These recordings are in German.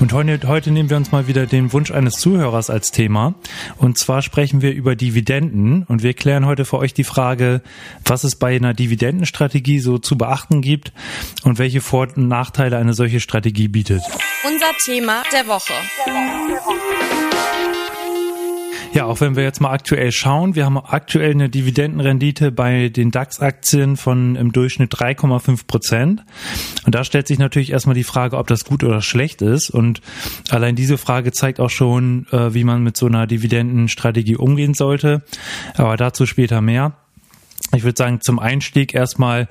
Und heute, heute nehmen wir uns mal wieder den Wunsch eines Zuhörers als Thema. Und zwar sprechen wir über Dividenden und wir klären heute für euch die Frage, was es bei einer Dividendenstrategie so zu beachten gibt und welche Vor- und Nachteile eine solche Strategie bietet. Unser Thema der Woche. Ja, auch wenn wir jetzt mal aktuell schauen, wir haben aktuell eine Dividendenrendite bei den DAX-Aktien von im Durchschnitt 3,5 Prozent. Und da stellt sich natürlich erstmal die Frage, ob das gut oder schlecht ist. Und allein diese Frage zeigt auch schon, äh, wie man mit so einer Dividendenstrategie umgehen sollte. Aber dazu später mehr. Ich würde sagen, zum Einstieg erstmal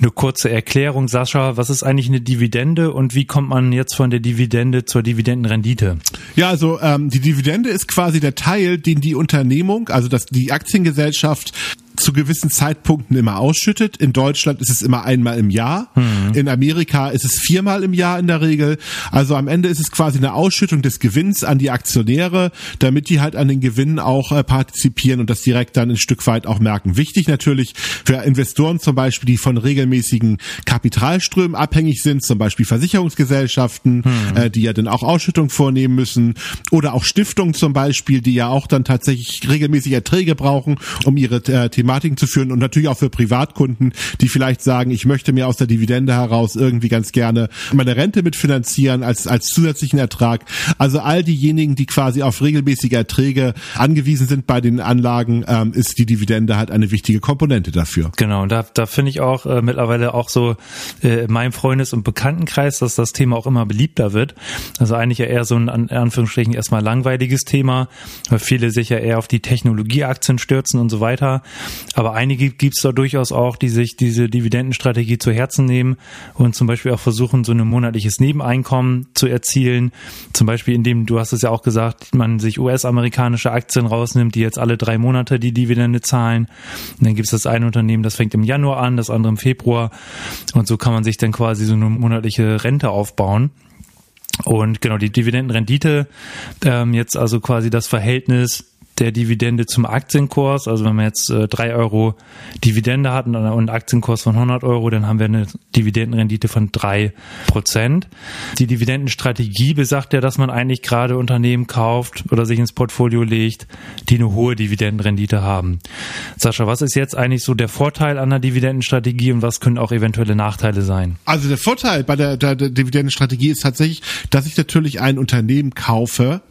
eine kurze Erklärung. Sascha, was ist eigentlich eine Dividende und wie kommt man jetzt von der Dividende zur Dividendenrendite? Ja, also ähm, die Dividende ist quasi der Teil, den die Unternehmung, also das, die Aktiengesellschaft zu gewissen Zeitpunkten immer ausschüttet. In Deutschland ist es immer einmal im Jahr. Mhm. In Amerika ist es viermal im Jahr in der Regel. Also am Ende ist es quasi eine Ausschüttung des Gewinns an die Aktionäre, damit die halt an den Gewinnen auch äh, partizipieren und das direkt dann ein Stück weit auch merken. Wichtig natürlich für Investoren zum Beispiel, die von regelmäßigen Kapitalströmen abhängig sind, zum Beispiel Versicherungsgesellschaften, mhm. äh, die ja dann auch Ausschüttung vornehmen müssen oder auch Stiftungen zum Beispiel, die ja auch dann tatsächlich regelmäßig Erträge brauchen, um ihre äh, Thematiken zu führen und natürlich auch für Privatkunden, die vielleicht sagen, ich möchte mir aus der Dividende heraus irgendwie ganz gerne meine Rente mitfinanzieren als, als zusätzlichen Ertrag. Also all diejenigen, die quasi auf regelmäßige Erträge angewiesen sind bei den Anlagen, ähm, ist die Dividende halt eine wichtige Komponente dafür. Genau, und da, da finde ich auch äh, mittlerweile auch so äh, in meinem Freundes- und Bekanntenkreis, dass das Thema auch immer beliebter wird. Also eigentlich ja eher so ein, in Anführungsstrichen, erstmal langweiliges Thema, weil viele sich ja eher auf die Technologieaktien stürzen und so weiter. Aber einige gibt es da durchaus auch, die sich diese Dividendenstrategie zu Herzen nehmen und zum Beispiel auch versuchen, so ein monatliches Nebeneinkommen zu erzielen. Zum Beispiel, indem, du hast es ja auch gesagt, man sich US-amerikanische Aktien rausnimmt, die jetzt alle drei Monate die Dividende zahlen. Und dann gibt es das eine Unternehmen, das fängt im Januar an, das andere im Februar. Und so kann man sich dann quasi so eine monatliche Rente aufbauen. Und genau, die Dividendenrendite, ähm, jetzt also quasi das Verhältnis der Dividende zum Aktienkurs. Also wenn man jetzt äh, Euro Dividende hat und einen Aktienkurs von 100 Euro, dann haben wir eine Dividendenrendite von drei Prozent. Die Dividendenstrategie besagt ja, dass man eigentlich gerade Unternehmen kauft oder sich ins Portfolio legt, die eine hohe Dividendenrendite haben. Sascha, was ist jetzt eigentlich so der Vorteil an der Dividendenstrategie und was können auch eventuelle Nachteile sein? Also der Vorteil bei der, der, der Dividendenstrategie ist tatsächlich, dass ich natürlich ein Unternehmen kaufe,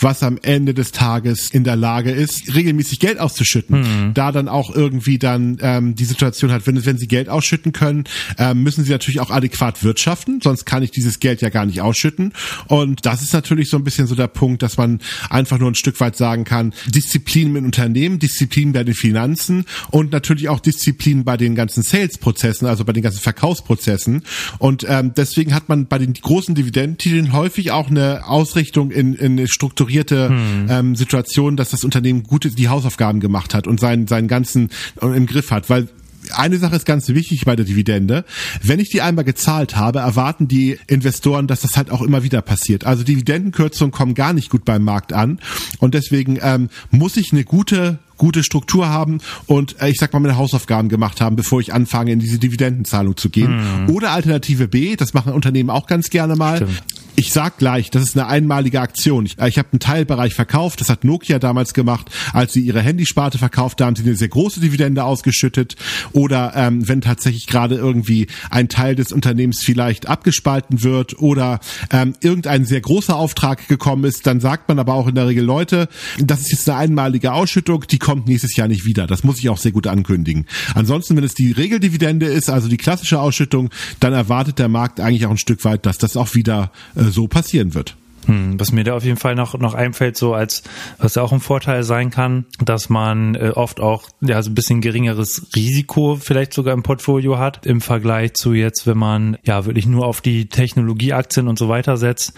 was am Ende des Tages in der Lage ist, regelmäßig Geld auszuschütten. Mhm. Da dann auch irgendwie dann ähm, die Situation hat, wenn, wenn sie Geld ausschütten können, ähm, müssen sie natürlich auch adäquat wirtschaften, sonst kann ich dieses Geld ja gar nicht ausschütten. Und das ist natürlich so ein bisschen so der Punkt, dass man einfach nur ein Stück weit sagen kann, Disziplin im Unternehmen, Disziplin bei den Finanzen und natürlich auch Disziplin bei den ganzen Sales-Prozessen, also bei den ganzen Verkaufsprozessen. Und ähm, deswegen hat man bei den großen Dividendentiteln häufig auch eine Ausrichtung in, in strukturierte hm. ähm, Situation, dass das Unternehmen gute die Hausaufgaben gemacht hat und seinen seinen ganzen äh, im Griff hat, weil eine Sache ist ganz wichtig bei der Dividende. Wenn ich die einmal gezahlt habe, erwarten die Investoren, dass das halt auch immer wieder passiert. Also Dividendenkürzungen kommen gar nicht gut beim Markt an. Und deswegen ähm, muss ich eine gute gute Struktur haben und äh, ich sag mal meine Hausaufgaben gemacht haben, bevor ich anfange in diese Dividendenzahlung zu gehen. Mhm. Oder Alternative B, das machen Unternehmen auch ganz gerne mal. Stimmt ich sag gleich, das ist eine einmalige Aktion. Ich, äh, ich habe einen Teilbereich verkauft, das hat Nokia damals gemacht, als sie ihre Handysparte verkauft haben, sie eine sehr große Dividende ausgeschüttet. Oder ähm, wenn tatsächlich gerade irgendwie ein Teil des Unternehmens vielleicht abgespalten wird oder ähm, irgendein sehr großer Auftrag gekommen ist, dann sagt man aber auch in der Regel, Leute, das ist jetzt eine einmalige Ausschüttung, die kommt nächstes Jahr nicht wieder. Das muss ich auch sehr gut ankündigen. Ansonsten, wenn es die Regeldividende ist, also die klassische Ausschüttung, dann erwartet der Markt eigentlich auch ein Stück weit, dass das auch wieder äh, so passieren wird. Hm, was mir da auf jeden Fall noch, noch einfällt, so als, was ja auch ein Vorteil sein kann, dass man äh, oft auch, ja, so ein bisschen geringeres Risiko vielleicht sogar im Portfolio hat, im Vergleich zu jetzt, wenn man, ja, wirklich nur auf die Technologieaktien und so weiter setzt,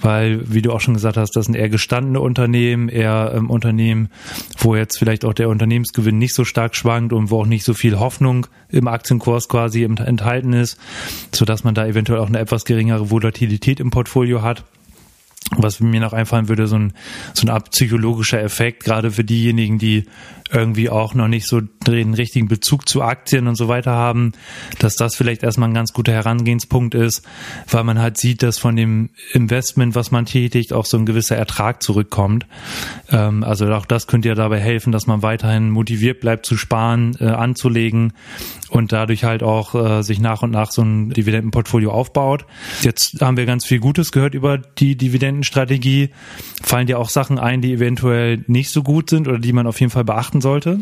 weil, wie du auch schon gesagt hast, das sind eher gestandene Unternehmen, eher ähm, Unternehmen, wo jetzt vielleicht auch der Unternehmensgewinn nicht so stark schwankt und wo auch nicht so viel Hoffnung im Aktienkurs quasi enthalten ist, so dass man da eventuell auch eine etwas geringere Volatilität im Portfolio hat. Was mir noch einfallen würde, so ein, so ein psychologischer Effekt, gerade für diejenigen, die irgendwie auch noch nicht so den richtigen Bezug zu Aktien und so weiter haben, dass das vielleicht erstmal ein ganz guter Herangehenspunkt ist, weil man halt sieht, dass von dem Investment, was man tätigt, auch so ein gewisser Ertrag zurückkommt. Ähm, also auch das könnte ja dabei helfen, dass man weiterhin motiviert bleibt zu sparen, äh, anzulegen und dadurch halt auch äh, sich nach und nach so ein Dividendenportfolio aufbaut. Jetzt haben wir ganz viel Gutes gehört über die Dividendenstrategie. Fallen dir auch Sachen ein, die eventuell nicht so gut sind oder die man auf jeden Fall beachten sollte?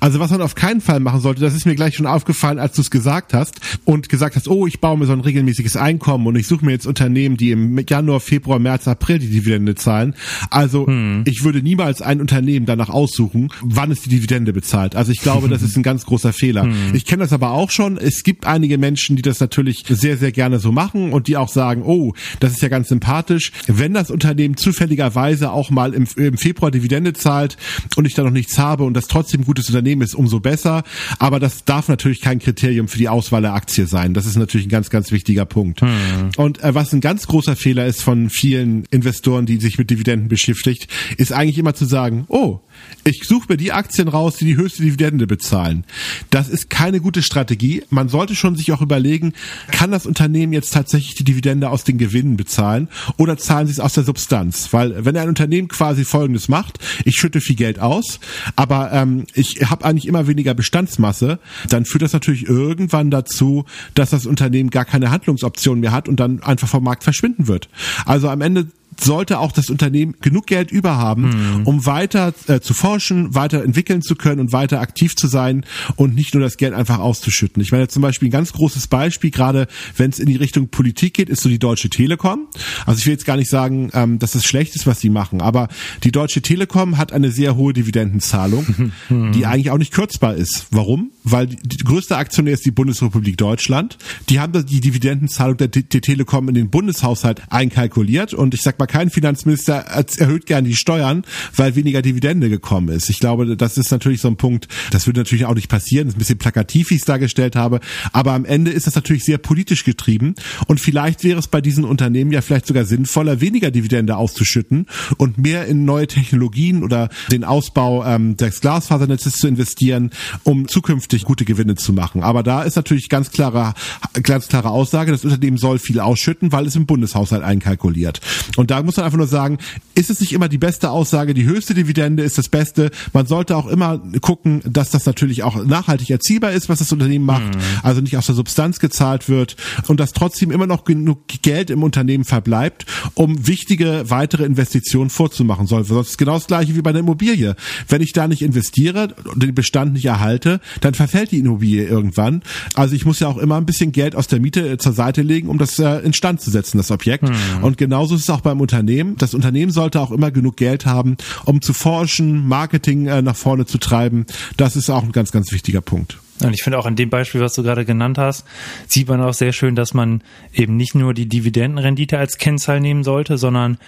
Also was man auf keinen Fall machen sollte, das ist mir gleich schon aufgefallen, als du es gesagt hast und gesagt hast, oh, ich baue mir so ein regelmäßiges Einkommen und ich suche mir jetzt Unternehmen, die im Januar, Februar, März, April die Dividende zahlen. Also hm. ich würde niemals ein Unternehmen danach aussuchen, wann es die Dividende bezahlt. Also ich glaube, das ist ein ganz großer Fehler. Hm. Ich kenne das aber auch schon. Es gibt einige Menschen, die das natürlich sehr, sehr gerne so machen und die auch sagen, oh, das ist ja ganz sympathisch. Wenn das Unternehmen zufälligerweise auch mal im, im Februar Dividende zahlt und ich da noch nichts habe und das trotzdem ein gutes Unternehmen ist, umso besser. Aber das darf natürlich kein Kriterium für die Auswahl der Aktie sein. Das ist natürlich ein ganz, ganz wichtiger Punkt. Hm. Und äh, was ein ganz großer Fehler ist von vielen Investoren, die sich mit Dividenden beschäftigt, ist eigentlich immer zu sagen, oh, ich suche mir die Aktien raus, die die höchste Dividende bezahlen. Das ist keine gute Strategie. Man sollte schon sich auch überlegen, kann das Unternehmen jetzt tatsächlich die Dividende aus den Gewinnen bezahlen oder zahlen sie es aus der Substanz? Weil wenn ein Unternehmen quasi Folgendes macht, ich schütte viel Geld aus, aber ähm, ich habe eigentlich immer weniger Bestandsmasse, dann führt das natürlich irgendwann dazu, dass das Unternehmen gar keine Handlungsoption mehr hat und dann einfach vom Markt verschwinden wird. Also am Ende sollte auch das Unternehmen genug Geld über haben, mhm. um weiter äh, zu forschen, weiter entwickeln zu können und weiter aktiv zu sein und nicht nur das Geld einfach auszuschütten. Ich meine zum Beispiel ein ganz großes Beispiel, gerade wenn es in die Richtung Politik geht, ist so die Deutsche Telekom. Also ich will jetzt gar nicht sagen, ähm, dass es schlecht ist, was sie machen, aber die Deutsche Telekom hat eine sehr hohe Dividendenzahlung, mhm. die eigentlich auch nicht kürzbar ist. Warum? Weil die, die größte Aktionär ist die Bundesrepublik Deutschland. Die haben die Dividendenzahlung der, der Telekom in den Bundeshaushalt einkalkuliert und ich sag mal, kein Finanzminister erhöht gern die Steuern, weil weniger Dividende gekommen ist. Ich glaube, das ist natürlich so ein Punkt, das würde natürlich auch nicht passieren. Das ist ein bisschen plakativ, wie ich es dargestellt habe. Aber am Ende ist das natürlich sehr politisch getrieben. Und vielleicht wäre es bei diesen Unternehmen ja vielleicht sogar sinnvoller, weniger Dividende auszuschütten und mehr in neue Technologien oder den Ausbau ähm, des Glasfasernetzes zu investieren, um zukünftig gute Gewinne zu machen. Aber da ist natürlich ganz klare, ganz klare Aussage, das Unternehmen soll viel ausschütten, weil es im Bundeshaushalt einkalkuliert. Und da da muss man einfach nur sagen, ist es nicht immer die beste Aussage, die höchste Dividende ist das Beste. Man sollte auch immer gucken, dass das natürlich auch nachhaltig erziehbar ist, was das Unternehmen macht, mhm. also nicht aus der Substanz gezahlt wird und dass trotzdem immer noch genug Geld im Unternehmen verbleibt, um wichtige weitere Investitionen vorzumachen soll. Sonst ist genau das gleiche wie bei der Immobilie. Wenn ich da nicht investiere und den Bestand nicht erhalte, dann verfällt die Immobilie irgendwann. Also ich muss ja auch immer ein bisschen Geld aus der Miete äh, zur Seite legen, um das äh, instand zu setzen, das Objekt. Mhm. Und genauso ist es auch beim Unternehmen. Das Unternehmen sollte auch immer genug Geld haben, um zu forschen, Marketing äh, nach vorne zu treiben. Das ist auch ein ganz, ganz wichtiger Punkt. Und ich finde auch an dem Beispiel, was du gerade genannt hast, sieht man auch sehr schön, dass man eben nicht nur die Dividendenrendite als Kennzahl nehmen sollte, sondern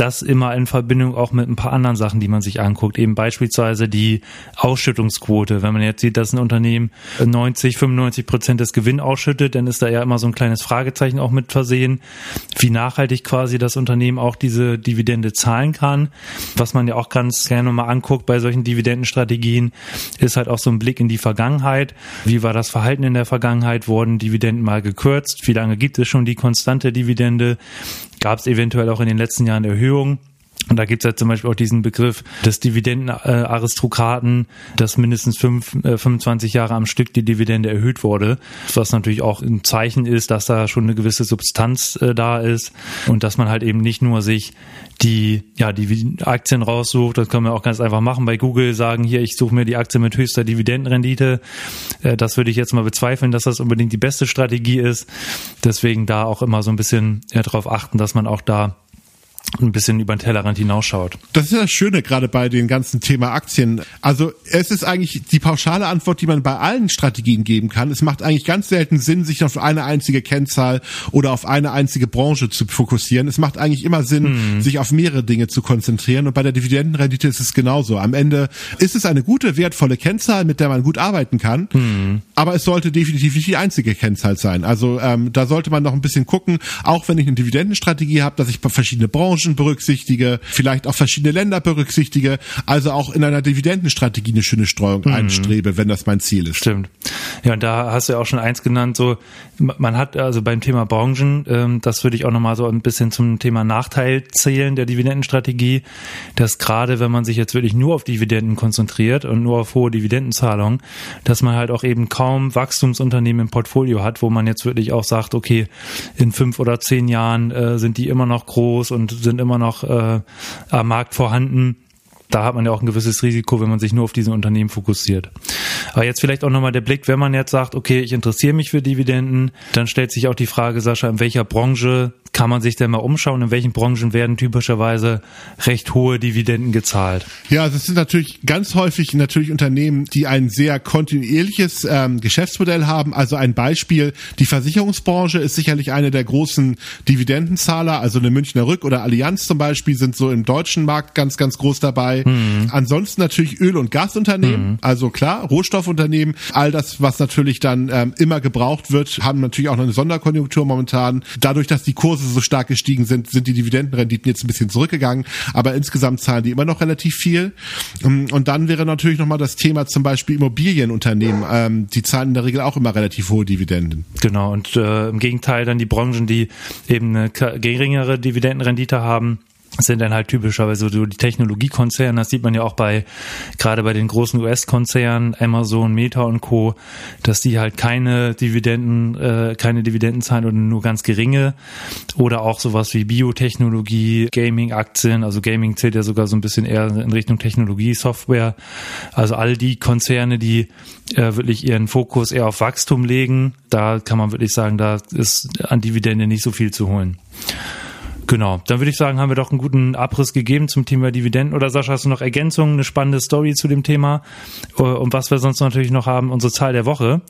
das immer in Verbindung auch mit ein paar anderen Sachen, die man sich anguckt. Eben beispielsweise die Ausschüttungsquote. Wenn man jetzt sieht, dass ein Unternehmen 90, 95 Prozent des Gewinns ausschüttet, dann ist da ja immer so ein kleines Fragezeichen auch mit versehen, wie nachhaltig quasi das Unternehmen auch diese Dividende zahlen kann. Was man ja auch ganz gerne mal anguckt bei solchen Dividendenstrategien, ist halt auch so ein Blick in die Vergangenheit. Wie war das Verhalten in der Vergangenheit? Wurden Dividenden mal gekürzt? Wie lange gibt es schon die konstante Dividende? Gab es eventuell auch in den letzten Jahren Erhöhungen? Und da gibt es ja zum Beispiel auch diesen Begriff des Dividendenaristokraten, dass mindestens fünf, äh, 25 Jahre am Stück die Dividende erhöht wurde, was natürlich auch ein Zeichen ist, dass da schon eine gewisse Substanz äh, da ist und dass man halt eben nicht nur sich die, ja, die Aktien raussucht, das können wir auch ganz einfach machen bei Google, sagen hier, ich suche mir die Aktie mit höchster Dividendenrendite. Äh, das würde ich jetzt mal bezweifeln, dass das unbedingt die beste Strategie ist. Deswegen da auch immer so ein bisschen ja, darauf achten, dass man auch da ein bisschen über den Tellerrand hinausschaut. Das ist das Schöne gerade bei dem ganzen Thema Aktien. Also es ist eigentlich die pauschale Antwort, die man bei allen Strategien geben kann. Es macht eigentlich ganz selten Sinn, sich auf eine einzige Kennzahl oder auf eine einzige Branche zu fokussieren. Es macht eigentlich immer Sinn, hm. sich auf mehrere Dinge zu konzentrieren. Und bei der Dividendenrendite ist es genauso. Am Ende ist es eine gute, wertvolle Kennzahl, mit der man gut arbeiten kann. Hm. Aber es sollte definitiv nicht die einzige Kennzahl sein. Also ähm, da sollte man noch ein bisschen gucken, auch wenn ich eine Dividendenstrategie habe, dass ich verschiedene Branchen Branchen berücksichtige, vielleicht auch verschiedene Länder berücksichtige, also auch in einer Dividendenstrategie eine schöne Streuung mhm. einstrebe, wenn das mein Ziel ist. Stimmt. Ja, und da hast du ja auch schon eins genannt, so man hat also beim Thema Branchen, ähm, das würde ich auch nochmal so ein bisschen zum Thema Nachteil zählen der Dividendenstrategie, dass gerade wenn man sich jetzt wirklich nur auf Dividenden konzentriert und nur auf hohe Dividendenzahlungen, dass man halt auch eben kaum Wachstumsunternehmen im Portfolio hat, wo man jetzt wirklich auch sagt, okay, in fünf oder zehn Jahren äh, sind die immer noch groß und sind immer noch äh, am Markt vorhanden da hat man ja auch ein gewisses Risiko, wenn man sich nur auf diese Unternehmen fokussiert. Aber jetzt vielleicht auch nochmal der Blick, wenn man jetzt sagt, okay, ich interessiere mich für Dividenden, dann stellt sich auch die Frage, Sascha, in welcher Branche kann man sich denn mal umschauen, in welchen Branchen werden typischerweise recht hohe Dividenden gezahlt? Ja, das sind natürlich ganz häufig natürlich Unternehmen, die ein sehr kontinuierliches ähm, Geschäftsmodell haben. Also ein Beispiel, die Versicherungsbranche ist sicherlich eine der großen Dividendenzahler, also eine Münchner Rück oder Allianz zum Beispiel sind so im deutschen Markt ganz, ganz groß dabei. Mhm. Ansonsten natürlich Öl- und Gasunternehmen, mhm. also klar, Rohstoffunternehmen, all das, was natürlich dann ähm, immer gebraucht wird, haben natürlich auch noch eine Sonderkonjunktur momentan. Dadurch, dass die Kurse Kurse so stark gestiegen sind, sind die Dividendenrenditen jetzt ein bisschen zurückgegangen, aber insgesamt zahlen die immer noch relativ viel. Ähm, und dann wäre natürlich nochmal das Thema zum Beispiel Immobilienunternehmen. Ähm, die zahlen in der Regel auch immer relativ hohe Dividenden. Genau, und äh, im Gegenteil dann die Branchen, die eben eine geringere Dividendenrendite haben, sind dann halt typischerweise so die Technologiekonzerne. Das sieht man ja auch bei, gerade bei den großen US-Konzernen, Amazon, Meta und Co., dass die halt keine Dividenden, äh, keine Dividenden zahlen oder nur ganz geringe. Oder auch sowas wie Biotechnologie, Gaming-Aktien. Also Gaming zählt ja sogar so ein bisschen eher in Richtung Technologie, Software. Also all die Konzerne, die äh, wirklich ihren Fokus eher auf Wachstum legen, da kann man wirklich sagen, da ist an Dividende nicht so viel zu holen. Genau, dann würde ich sagen, haben wir doch einen guten Abriss gegeben zum Thema Dividenden. Oder Sascha, hast du noch Ergänzungen, eine spannende Story zu dem Thema? Äh, und was wir sonst natürlich noch haben, unsere Zahl der Woche.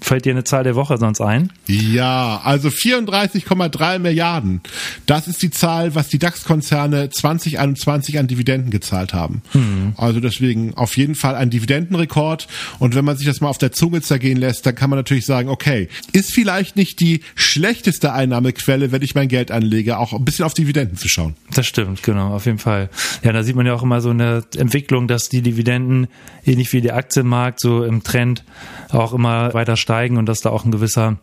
Fällt dir eine Zahl der Woche sonst ein? Ja, also 34,3 Milliarden. Das ist die Zahl, was die DAX-Konzerne 2021 an Dividenden gezahlt haben. Hm. Also deswegen auf jeden Fall ein Dividendenrekord. Und wenn man sich das mal auf der Zunge zergehen lässt, dann kann man natürlich sagen, okay, ist vielleicht nicht die schlechteste Einnahmequelle, wenn ich mein Geld anlege, auch ein bisschen auf Dividenden zu schauen. Das stimmt, genau, auf jeden Fall. Ja, da sieht man ja auch immer so eine Entwicklung, dass die Dividenden, ähnlich wie der Aktienmarkt, so im Trend auch immer weiter steigen und dass da auch ein gewisser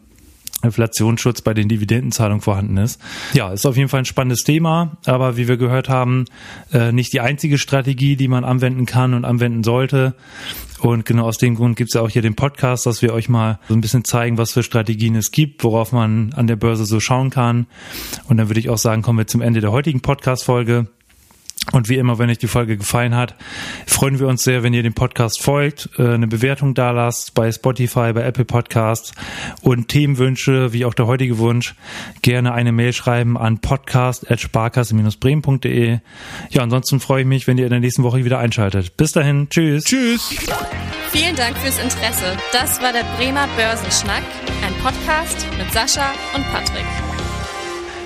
Inflationsschutz bei den Dividendenzahlungen vorhanden ist. Ja, ist auf jeden Fall ein spannendes Thema, aber wie wir gehört haben, äh, nicht die einzige Strategie, die man anwenden kann und anwenden sollte. Und genau aus dem Grund gibt es ja auch hier den Podcast, dass wir euch mal so ein bisschen zeigen, was für Strategien es gibt, worauf man an der Börse so schauen kann. Und dann würde ich auch sagen, kommen wir zum Ende der heutigen Podcast-Folge. Und wie immer, wenn euch die Folge gefallen hat, freuen wir uns sehr, wenn ihr dem Podcast folgt, äh, eine Bewertung da lasst bei Spotify, bei Apple Podcasts und Themenwünsche, wie auch der heutige Wunsch, gerne eine Mail schreiben an podcast.sparkasse-bremen.de. Ja, ansonsten freue ich mich, wenn ihr in der nächsten Woche wieder einschaltet. Bis dahin, tschüss. Tschüss. Vielen Dank fürs Interesse. Das war der Bremer Börsenschnack, ein Podcast mit Sascha und Patrick.